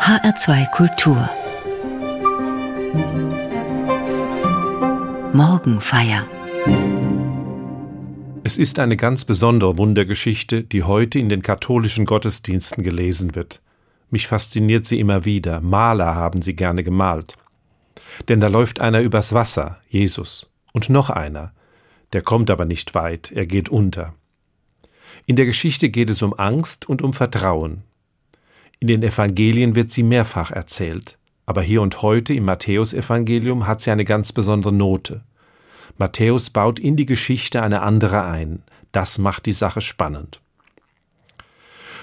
HR2 Kultur Morgenfeier Es ist eine ganz besondere Wundergeschichte, die heute in den katholischen Gottesdiensten gelesen wird. Mich fasziniert sie immer wieder. Maler haben sie gerne gemalt. Denn da läuft einer übers Wasser, Jesus, und noch einer. Der kommt aber nicht weit, er geht unter. In der Geschichte geht es um Angst und um Vertrauen. In den Evangelien wird sie mehrfach erzählt, aber hier und heute im Matthäusevangelium hat sie eine ganz besondere Note. Matthäus baut in die Geschichte eine andere ein. Das macht die Sache spannend.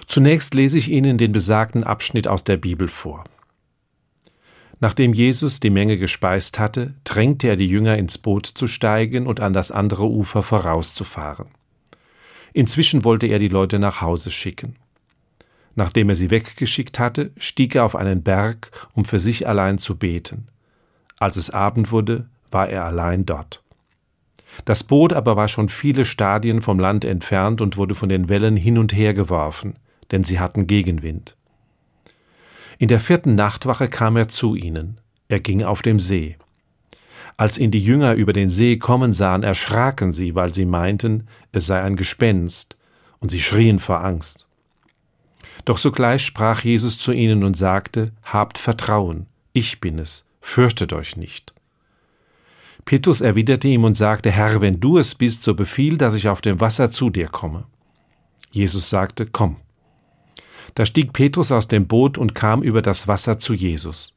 Zunächst lese ich Ihnen den besagten Abschnitt aus der Bibel vor. Nachdem Jesus die Menge gespeist hatte, drängte er die Jünger ins Boot zu steigen und an das andere Ufer vorauszufahren. Inzwischen wollte er die Leute nach Hause schicken. Nachdem er sie weggeschickt hatte, stieg er auf einen Berg, um für sich allein zu beten. Als es Abend wurde, war er allein dort. Das Boot aber war schon viele Stadien vom Land entfernt und wurde von den Wellen hin und her geworfen, denn sie hatten Gegenwind. In der vierten Nachtwache kam er zu ihnen. Er ging auf dem See. Als ihn die Jünger über den See kommen sahen, erschraken sie, weil sie meinten, es sei ein Gespenst, und sie schrien vor Angst. Doch sogleich sprach Jesus zu ihnen und sagte, Habt Vertrauen, ich bin es, fürchtet euch nicht. Petrus erwiderte ihm und sagte, Herr, wenn du es bist, so befiehl, dass ich auf dem Wasser zu dir komme. Jesus sagte, Komm. Da stieg Petrus aus dem Boot und kam über das Wasser zu Jesus.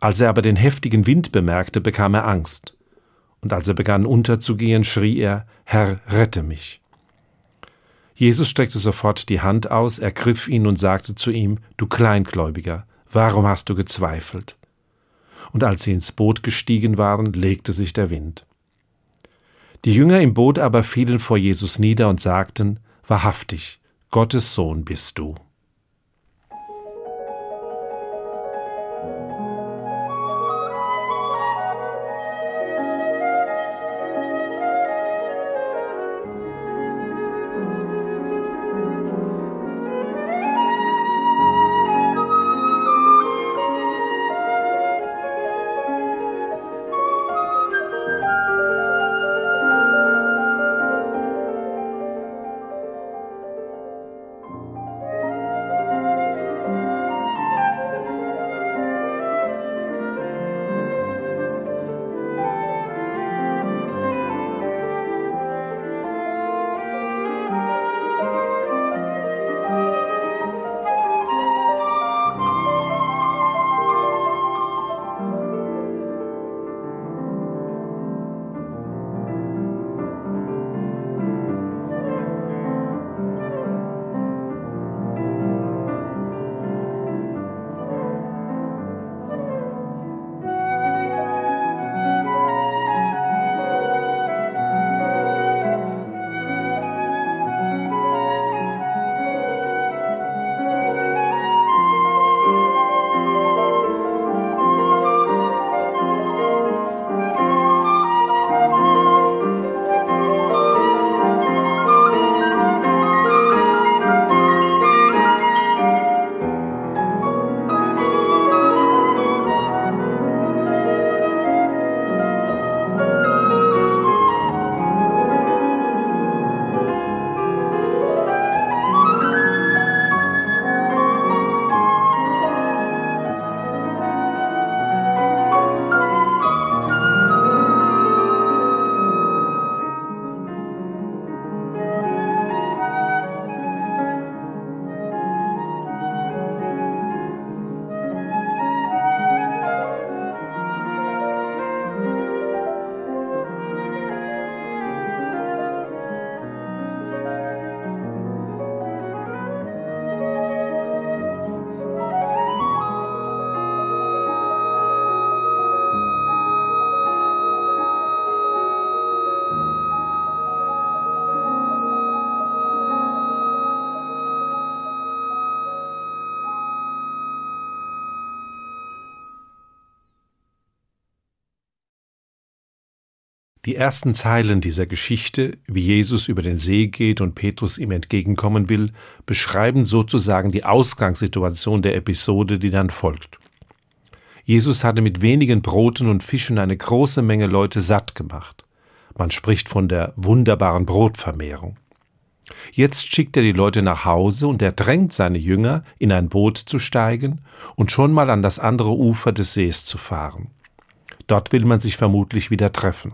Als er aber den heftigen Wind bemerkte, bekam er Angst. Und als er begann unterzugehen, schrie er, Herr, rette mich. Jesus streckte sofort die Hand aus, ergriff ihn und sagte zu ihm, Du Kleingläubiger, warum hast du gezweifelt? Und als sie ins Boot gestiegen waren, legte sich der Wind. Die Jünger im Boot aber fielen vor Jesus nieder und sagten, Wahrhaftig, Gottes Sohn bist du. Die ersten Zeilen dieser Geschichte, wie Jesus über den See geht und Petrus ihm entgegenkommen will, beschreiben sozusagen die Ausgangssituation der Episode, die dann folgt. Jesus hatte mit wenigen Broten und Fischen eine große Menge Leute satt gemacht. Man spricht von der wunderbaren Brotvermehrung. Jetzt schickt er die Leute nach Hause und er drängt seine Jünger, in ein Boot zu steigen und schon mal an das andere Ufer des Sees zu fahren. Dort will man sich vermutlich wieder treffen.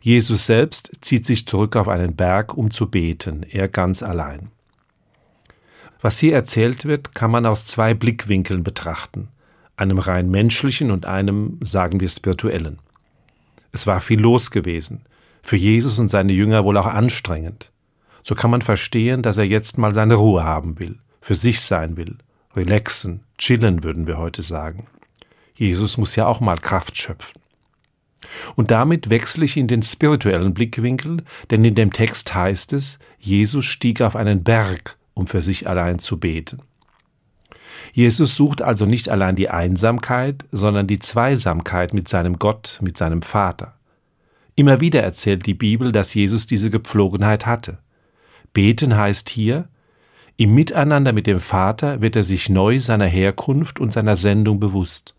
Jesus selbst zieht sich zurück auf einen Berg, um zu beten, er ganz allein. Was hier erzählt wird, kann man aus zwei Blickwinkeln betrachten, einem rein menschlichen und einem, sagen wir, spirituellen. Es war viel los gewesen, für Jesus und seine Jünger wohl auch anstrengend. So kann man verstehen, dass er jetzt mal seine Ruhe haben will, für sich sein will, relaxen, chillen würden wir heute sagen. Jesus muss ja auch mal Kraft schöpfen. Und damit wechsle ich in den spirituellen Blickwinkel, denn in dem Text heißt es, Jesus stieg auf einen Berg, um für sich allein zu beten. Jesus sucht also nicht allein die Einsamkeit, sondern die Zweisamkeit mit seinem Gott, mit seinem Vater. Immer wieder erzählt die Bibel, dass Jesus diese Gepflogenheit hatte. Beten heißt hier, im Miteinander mit dem Vater wird er sich neu seiner Herkunft und seiner Sendung bewusst.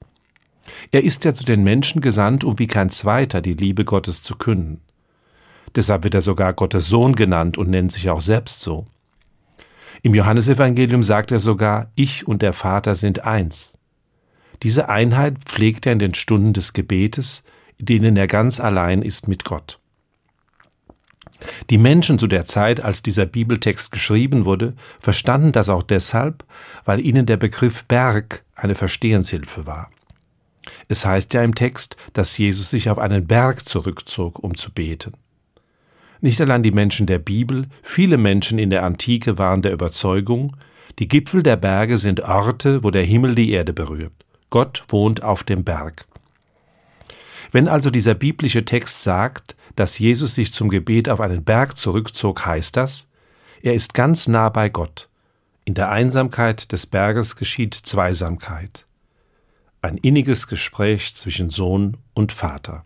Er ist ja zu den Menschen gesandt, um wie kein zweiter die Liebe Gottes zu künden. Deshalb wird er sogar Gottes Sohn genannt und nennt sich auch selbst so. Im Johannesevangelium sagt er sogar, ich und der Vater sind eins. Diese Einheit pflegt er in den Stunden des Gebetes, in denen er ganz allein ist mit Gott. Die Menschen zu der Zeit, als dieser Bibeltext geschrieben wurde, verstanden das auch deshalb, weil ihnen der Begriff Berg eine Verstehenshilfe war. Es heißt ja im Text, dass Jesus sich auf einen Berg zurückzog, um zu beten. Nicht allein die Menschen der Bibel, viele Menschen in der Antike waren der Überzeugung, die Gipfel der Berge sind Orte, wo der Himmel die Erde berührt. Gott wohnt auf dem Berg. Wenn also dieser biblische Text sagt, dass Jesus sich zum Gebet auf einen Berg zurückzog, heißt das, er ist ganz nah bei Gott. In der Einsamkeit des Berges geschieht Zweisamkeit ein inniges Gespräch zwischen Sohn und Vater.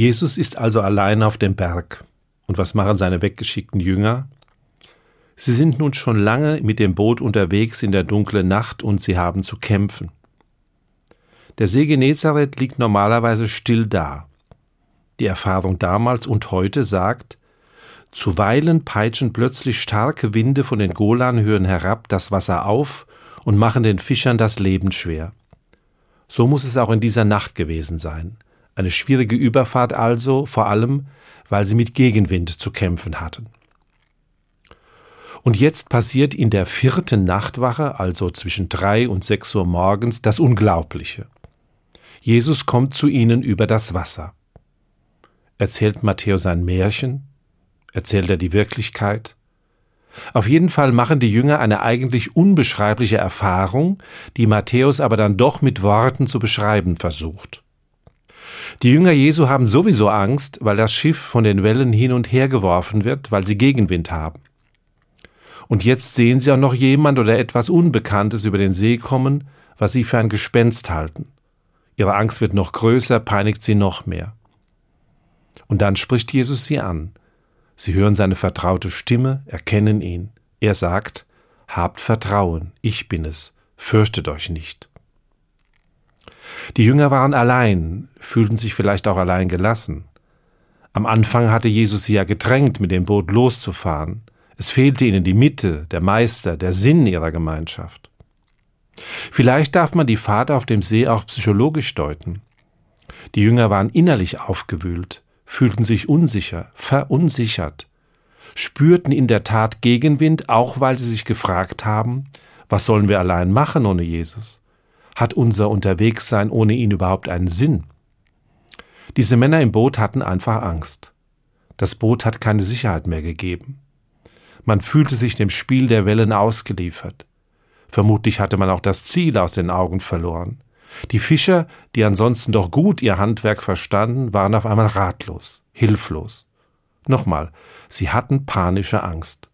Jesus ist also allein auf dem Berg. Und was machen seine weggeschickten Jünger? Sie sind nun schon lange mit dem Boot unterwegs in der dunklen Nacht und sie haben zu kämpfen. Der See Genezareth liegt normalerweise still da. Die Erfahrung damals und heute sagt, zuweilen peitschen plötzlich starke Winde von den Golanhöhen herab das Wasser auf und machen den Fischern das Leben schwer. So muss es auch in dieser Nacht gewesen sein. Eine schwierige Überfahrt also, vor allem, weil sie mit Gegenwind zu kämpfen hatten. Und jetzt passiert in der vierten Nachtwache, also zwischen drei und sechs Uhr morgens, das Unglaubliche. Jesus kommt zu ihnen über das Wasser. Erzählt Matthäus ein Märchen? Erzählt er die Wirklichkeit? Auf jeden Fall machen die Jünger eine eigentlich unbeschreibliche Erfahrung, die Matthäus aber dann doch mit Worten zu beschreiben versucht. Die Jünger Jesu haben sowieso Angst, weil das Schiff von den Wellen hin und her geworfen wird, weil sie Gegenwind haben. Und jetzt sehen sie auch noch jemand oder etwas Unbekanntes über den See kommen, was sie für ein Gespenst halten. Ihre Angst wird noch größer, peinigt sie noch mehr. Und dann spricht Jesus sie an. Sie hören seine vertraute Stimme, erkennen ihn. Er sagt, Habt Vertrauen, ich bin es, fürchtet euch nicht. Die Jünger waren allein, fühlten sich vielleicht auch allein gelassen. Am Anfang hatte Jesus sie ja gedrängt, mit dem Boot loszufahren. Es fehlte ihnen die Mitte, der Meister, der Sinn ihrer Gemeinschaft. Vielleicht darf man die Fahrt auf dem See auch psychologisch deuten. Die Jünger waren innerlich aufgewühlt, fühlten sich unsicher, verunsichert, spürten in der Tat Gegenwind, auch weil sie sich gefragt haben, was sollen wir allein machen ohne Jesus? Hat unser Unterwegssein ohne ihn überhaupt einen Sinn? Diese Männer im Boot hatten einfach Angst. Das Boot hat keine Sicherheit mehr gegeben. Man fühlte sich dem Spiel der Wellen ausgeliefert. Vermutlich hatte man auch das Ziel aus den Augen verloren. Die Fischer, die ansonsten doch gut ihr Handwerk verstanden, waren auf einmal ratlos, hilflos. Nochmal, sie hatten panische Angst.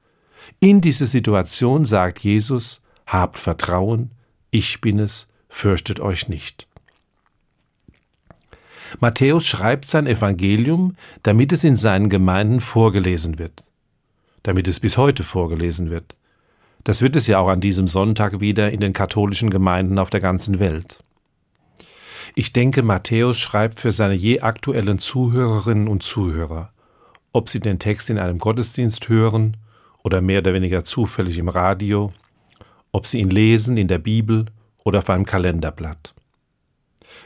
In diese Situation sagt Jesus, habt Vertrauen, ich bin es, fürchtet euch nicht. Matthäus schreibt sein Evangelium, damit es in seinen Gemeinden vorgelesen wird, damit es bis heute vorgelesen wird. Das wird es ja auch an diesem Sonntag wieder in den katholischen Gemeinden auf der ganzen Welt. Ich denke, Matthäus schreibt für seine je aktuellen Zuhörerinnen und Zuhörer, ob sie den Text in einem Gottesdienst hören oder mehr oder weniger zufällig im Radio, ob sie ihn lesen in der Bibel oder auf einem Kalenderblatt.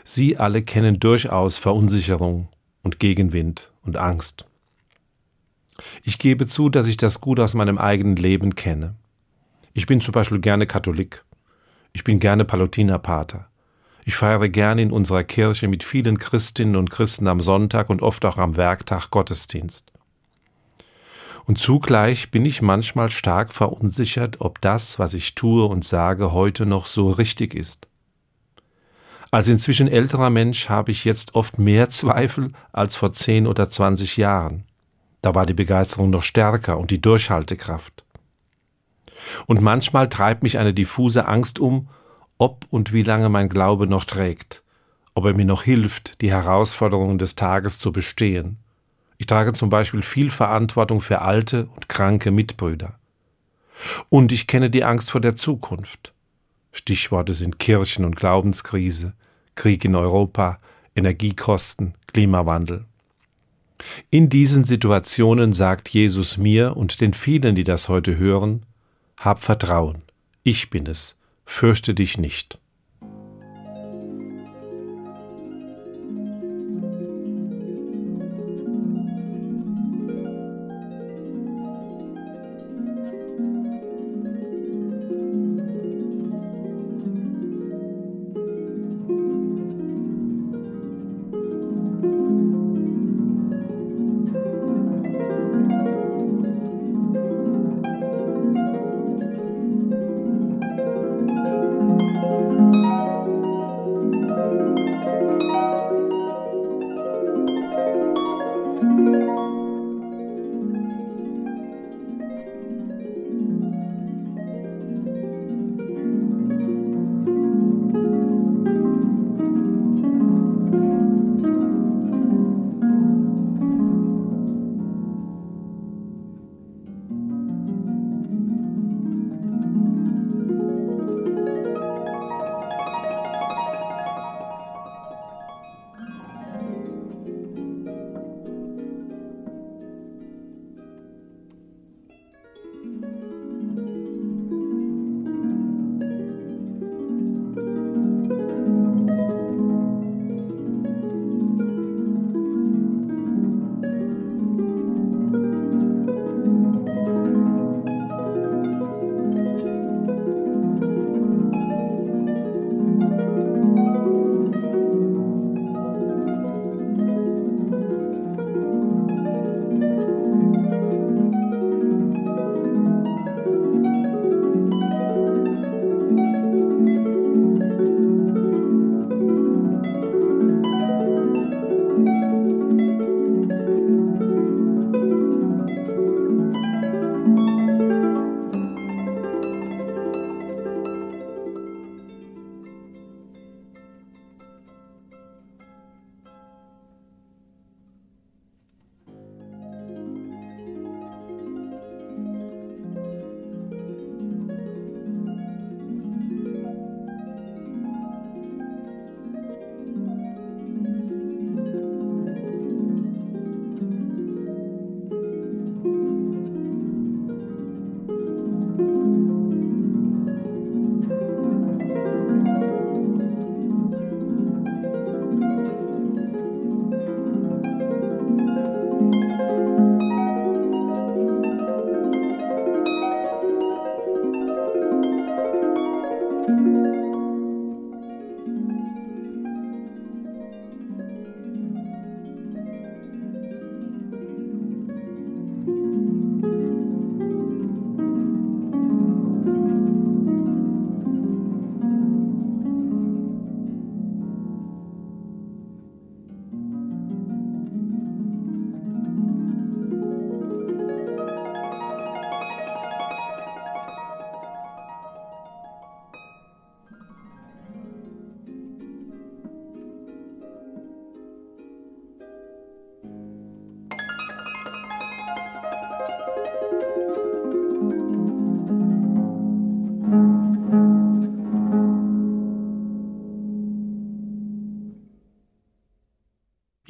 Sie alle kennen durchaus Verunsicherung und Gegenwind und Angst. Ich gebe zu, dass ich das gut aus meinem eigenen Leben kenne. Ich bin zum Beispiel gerne Katholik. Ich bin gerne Palutinerpater. Ich feiere gern in unserer Kirche mit vielen Christinnen und Christen am Sonntag und oft auch am Werktag Gottesdienst. Und zugleich bin ich manchmal stark verunsichert, ob das, was ich tue und sage, heute noch so richtig ist. Als inzwischen älterer Mensch habe ich jetzt oft mehr Zweifel als vor zehn oder zwanzig Jahren. Da war die Begeisterung noch stärker und die Durchhaltekraft. Und manchmal treibt mich eine diffuse Angst um, ob und wie lange mein Glaube noch trägt, ob er mir noch hilft, die Herausforderungen des Tages zu bestehen. Ich trage zum Beispiel viel Verantwortung für alte und kranke Mitbrüder. Und ich kenne die Angst vor der Zukunft. Stichworte sind Kirchen- und Glaubenskrise, Krieg in Europa, Energiekosten, Klimawandel. In diesen Situationen sagt Jesus mir und den vielen, die das heute hören, Hab Vertrauen, ich bin es, fürchte dich nicht.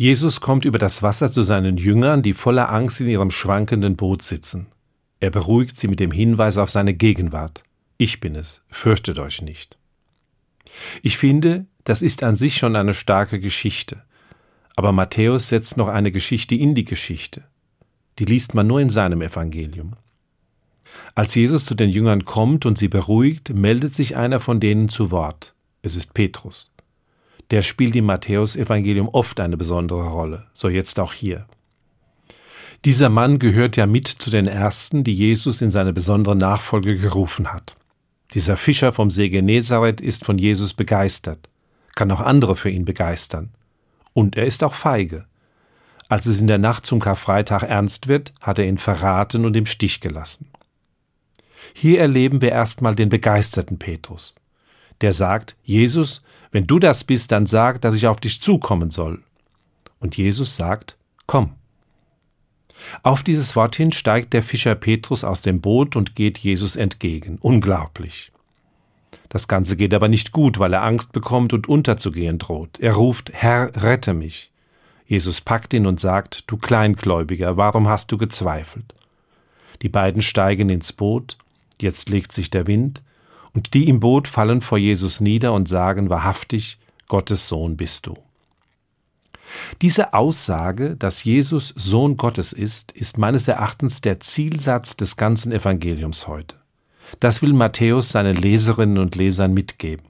Jesus kommt über das Wasser zu seinen Jüngern, die voller Angst in ihrem schwankenden Boot sitzen. Er beruhigt sie mit dem Hinweis auf seine Gegenwart. Ich bin es, fürchtet euch nicht. Ich finde, das ist an sich schon eine starke Geschichte. Aber Matthäus setzt noch eine Geschichte in die Geschichte. Die liest man nur in seinem Evangelium. Als Jesus zu den Jüngern kommt und sie beruhigt, meldet sich einer von denen zu Wort. Es ist Petrus. Der spielt im Matthäus-Evangelium oft eine besondere Rolle, so jetzt auch hier. Dieser Mann gehört ja mit zu den Ersten, die Jesus in seine besondere Nachfolge gerufen hat. Dieser Fischer vom See Genezareth ist von Jesus begeistert, kann auch andere für ihn begeistern. Und er ist auch feige. Als es in der Nacht zum Karfreitag ernst wird, hat er ihn verraten und im Stich gelassen. Hier erleben wir erstmal den begeisterten Petrus. Der sagt, Jesus, wenn du das bist, dann sag, dass ich auf dich zukommen soll. Und Jesus sagt, komm. Auf dieses Wort hin steigt der Fischer Petrus aus dem Boot und geht Jesus entgegen. Unglaublich. Das Ganze geht aber nicht gut, weil er Angst bekommt und unterzugehen droht. Er ruft, Herr, rette mich. Jesus packt ihn und sagt, du Kleingläubiger, warum hast du gezweifelt? Die beiden steigen ins Boot, jetzt legt sich der Wind, und die im Boot fallen vor Jesus nieder und sagen wahrhaftig, Gottes Sohn bist du. Diese Aussage, dass Jesus Sohn Gottes ist, ist meines Erachtens der Zielsatz des ganzen Evangeliums heute. Das will Matthäus seinen Leserinnen und Lesern mitgeben.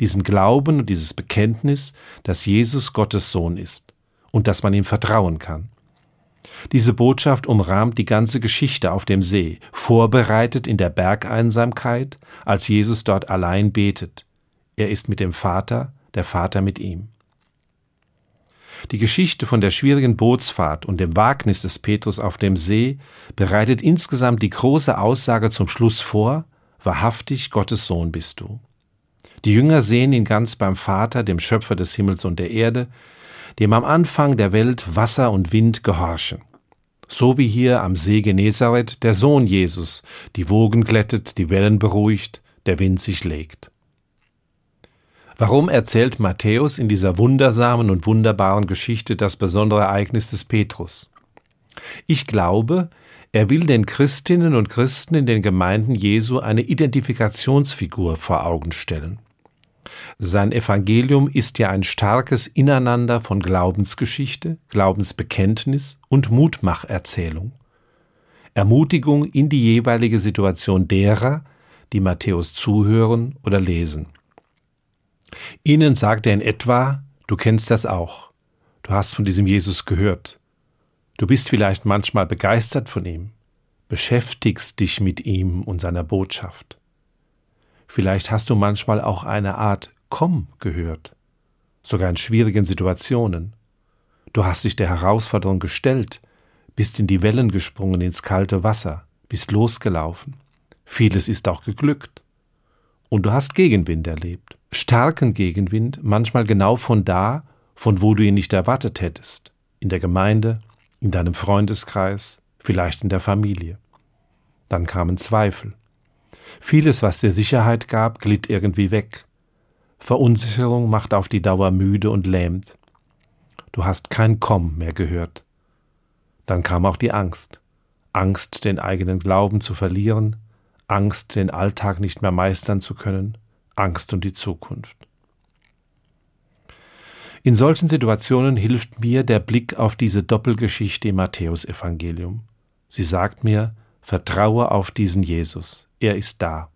Diesen Glauben und dieses Bekenntnis, dass Jesus Gottes Sohn ist und dass man ihm vertrauen kann. Diese Botschaft umrahmt die ganze Geschichte auf dem See, vorbereitet in der Bergeinsamkeit, als Jesus dort allein betet. Er ist mit dem Vater, der Vater mit ihm. Die Geschichte von der schwierigen Bootsfahrt und dem Wagnis des Petrus auf dem See bereitet insgesamt die große Aussage zum Schluss vor, wahrhaftig Gottes Sohn bist du. Die Jünger sehen ihn ganz beim Vater, dem Schöpfer des Himmels und der Erde, dem am Anfang der Welt Wasser und Wind gehorchen. So wie hier am See Genezareth der Sohn Jesus die Wogen glättet, die Wellen beruhigt, der Wind sich legt. Warum erzählt Matthäus in dieser wundersamen und wunderbaren Geschichte das besondere Ereignis des Petrus? Ich glaube, er will den Christinnen und Christen in den Gemeinden Jesu eine Identifikationsfigur vor Augen stellen. Sein Evangelium ist ja ein starkes Ineinander von Glaubensgeschichte, Glaubensbekenntnis und Mutmacherzählung. Ermutigung in die jeweilige Situation derer, die Matthäus zuhören oder lesen. Ihnen sagt er in etwa, du kennst das auch, du hast von diesem Jesus gehört, du bist vielleicht manchmal begeistert von ihm, beschäftigst dich mit ihm und seiner Botschaft. Vielleicht hast du manchmal auch eine Art Komm gehört, sogar in schwierigen Situationen. Du hast dich der Herausforderung gestellt, bist in die Wellen gesprungen, ins kalte Wasser, bist losgelaufen. Vieles ist auch geglückt. Und du hast Gegenwind erlebt, starken Gegenwind, manchmal genau von da, von wo du ihn nicht erwartet hättest, in der Gemeinde, in deinem Freundeskreis, vielleicht in der Familie. Dann kamen Zweifel, Vieles, was dir Sicherheit gab, glitt irgendwie weg. Verunsicherung macht auf die Dauer müde und lähmt. Du hast kein Komm mehr gehört. Dann kam auch die Angst. Angst, den eigenen Glauben zu verlieren, Angst, den Alltag nicht mehr meistern zu können, Angst um die Zukunft. In solchen Situationen hilft mir der Blick auf diese Doppelgeschichte im Matthäusevangelium. Sie sagt mir, vertraue auf diesen Jesus er ist da.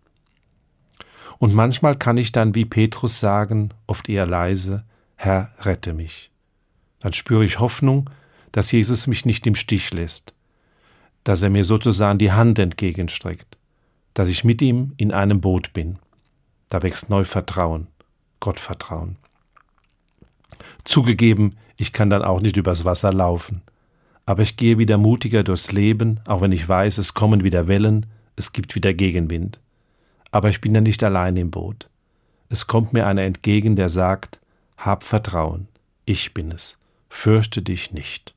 Und manchmal kann ich dann wie Petrus sagen, oft eher leise, Herr, rette mich. Dann spüre ich Hoffnung, dass Jesus mich nicht im Stich lässt, dass er mir sozusagen die Hand entgegenstreckt, dass ich mit ihm in einem Boot bin. Da wächst neu Vertrauen, Gottvertrauen. Zugegeben, ich kann dann auch nicht übers Wasser laufen, aber ich gehe wieder mutiger durchs Leben, auch wenn ich weiß, es kommen wieder Wellen, es gibt wieder Gegenwind. Aber ich bin ja nicht allein im Boot. Es kommt mir einer entgegen, der sagt, Hab Vertrauen, ich bin es, fürchte dich nicht.